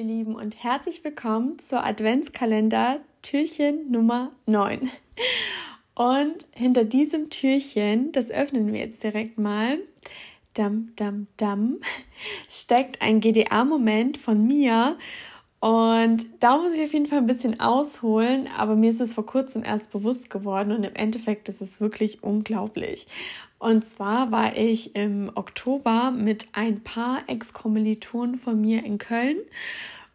ihr Lieben und herzlich willkommen zur Adventskalender Türchen Nummer 9. Und hinter diesem Türchen, das öffnen wir jetzt direkt mal, dam, dam, dam, steckt ein GDA-Moment von mir. Und da muss ich auf jeden Fall ein bisschen ausholen, aber mir ist es vor kurzem erst bewusst geworden und im Endeffekt ist es wirklich unglaublich. Und zwar war ich im Oktober mit ein paar Ex-Kommilitonen von mir in Köln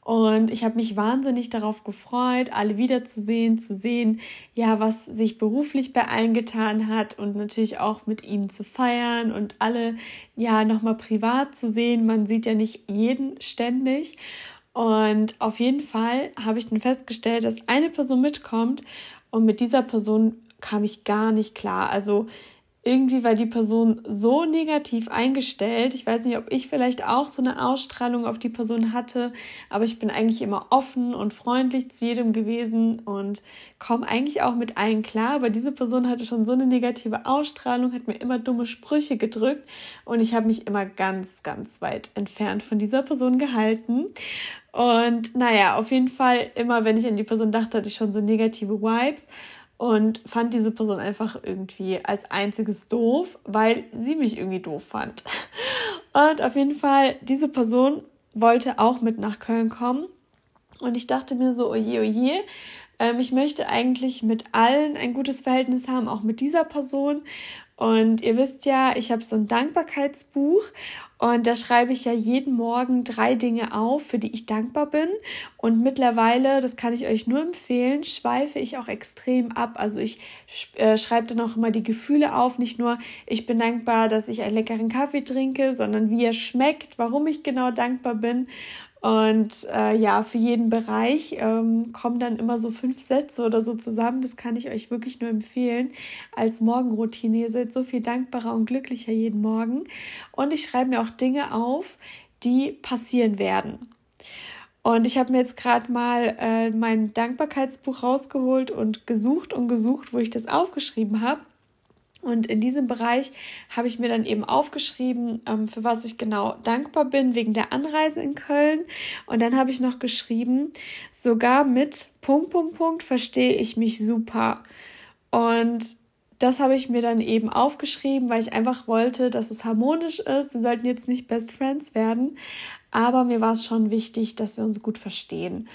und ich habe mich wahnsinnig darauf gefreut, alle wiederzusehen, zu sehen, ja, was sich beruflich bei allen getan hat und natürlich auch mit ihnen zu feiern und alle ja nochmal privat zu sehen. Man sieht ja nicht jeden ständig. Und auf jeden Fall habe ich dann festgestellt, dass eine Person mitkommt und mit dieser Person kam ich gar nicht klar. Also irgendwie war die Person so negativ eingestellt. Ich weiß nicht, ob ich vielleicht auch so eine Ausstrahlung auf die Person hatte, aber ich bin eigentlich immer offen und freundlich zu jedem gewesen und komme eigentlich auch mit allen klar. Aber diese Person hatte schon so eine negative Ausstrahlung, hat mir immer dumme Sprüche gedrückt und ich habe mich immer ganz, ganz weit entfernt von dieser Person gehalten. Und naja, auf jeden Fall, immer wenn ich an die Person dachte, hatte ich schon so negative Vibes und fand diese Person einfach irgendwie als einziges doof, weil sie mich irgendwie doof fand. Und auf jeden Fall, diese Person wollte auch mit nach Köln kommen. Und ich dachte mir so, oje, oje, ähm, ich möchte eigentlich mit allen ein gutes Verhältnis haben, auch mit dieser Person. Und ihr wisst ja, ich habe so ein Dankbarkeitsbuch und da schreibe ich ja jeden Morgen drei Dinge auf, für die ich dankbar bin. Und mittlerweile, das kann ich euch nur empfehlen, schweife ich auch extrem ab. Also ich äh, schreibe dann auch immer die Gefühle auf. Nicht nur, ich bin dankbar, dass ich einen leckeren Kaffee trinke, sondern wie er schmeckt, warum ich genau dankbar bin. Und äh, ja, für jeden Bereich ähm, kommen dann immer so fünf Sätze oder so zusammen. Das kann ich euch wirklich nur empfehlen als Morgenroutine. Ihr seid so viel dankbarer und glücklicher jeden Morgen. Und ich schreibe mir auch Dinge auf, die passieren werden. Und ich habe mir jetzt gerade mal äh, mein Dankbarkeitsbuch rausgeholt und gesucht und gesucht, wo ich das aufgeschrieben habe. Und in diesem Bereich habe ich mir dann eben aufgeschrieben, ähm, für was ich genau dankbar bin, wegen der Anreise in Köln. Und dann habe ich noch geschrieben, sogar mit Punkt, Punkt, Punkt verstehe ich mich super. Und das habe ich mir dann eben aufgeschrieben, weil ich einfach wollte, dass es harmonisch ist. Sie sollten jetzt nicht Best Friends werden, aber mir war es schon wichtig, dass wir uns gut verstehen.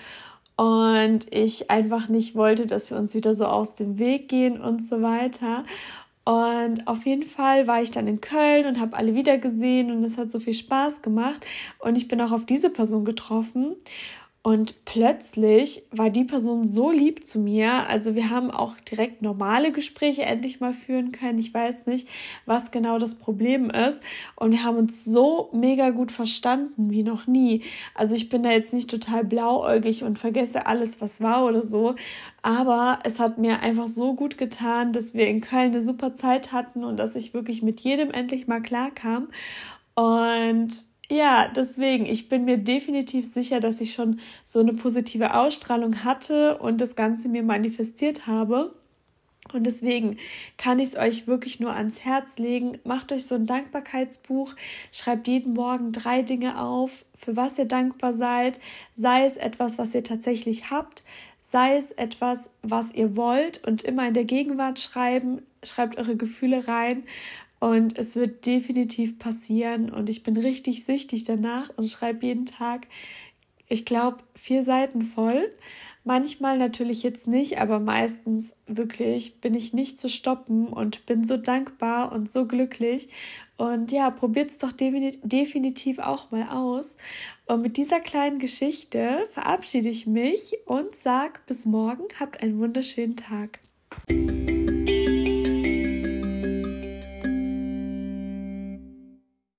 Und ich einfach nicht wollte, dass wir uns wieder so aus dem Weg gehen und so weiter. Und auf jeden Fall war ich dann in Köln und habe alle wieder gesehen und es hat so viel Spaß gemacht. Und ich bin auch auf diese Person getroffen. Und plötzlich war die Person so lieb zu mir. Also wir haben auch direkt normale Gespräche endlich mal führen können. Ich weiß nicht, was genau das Problem ist. Und wir haben uns so mega gut verstanden wie noch nie. Also ich bin da jetzt nicht total blauäugig und vergesse alles, was war oder so. Aber es hat mir einfach so gut getan, dass wir in Köln eine super Zeit hatten und dass ich wirklich mit jedem endlich mal klarkam. Und ja, deswegen, ich bin mir definitiv sicher, dass ich schon so eine positive Ausstrahlung hatte und das Ganze mir manifestiert habe. Und deswegen kann ich es euch wirklich nur ans Herz legen. Macht euch so ein Dankbarkeitsbuch, schreibt jeden Morgen drei Dinge auf, für was ihr dankbar seid. Sei es etwas, was ihr tatsächlich habt, sei es etwas, was ihr wollt und immer in der Gegenwart schreiben. Schreibt eure Gefühle rein und es wird definitiv passieren. Und ich bin richtig süchtig danach und schreibe jeden Tag, ich glaube, vier Seiten voll. Manchmal natürlich jetzt nicht, aber meistens wirklich bin ich nicht zu stoppen und bin so dankbar und so glücklich. Und ja, probiert es doch definitiv auch mal aus. Und mit dieser kleinen Geschichte verabschiede ich mich und sage bis morgen. Habt einen wunderschönen Tag.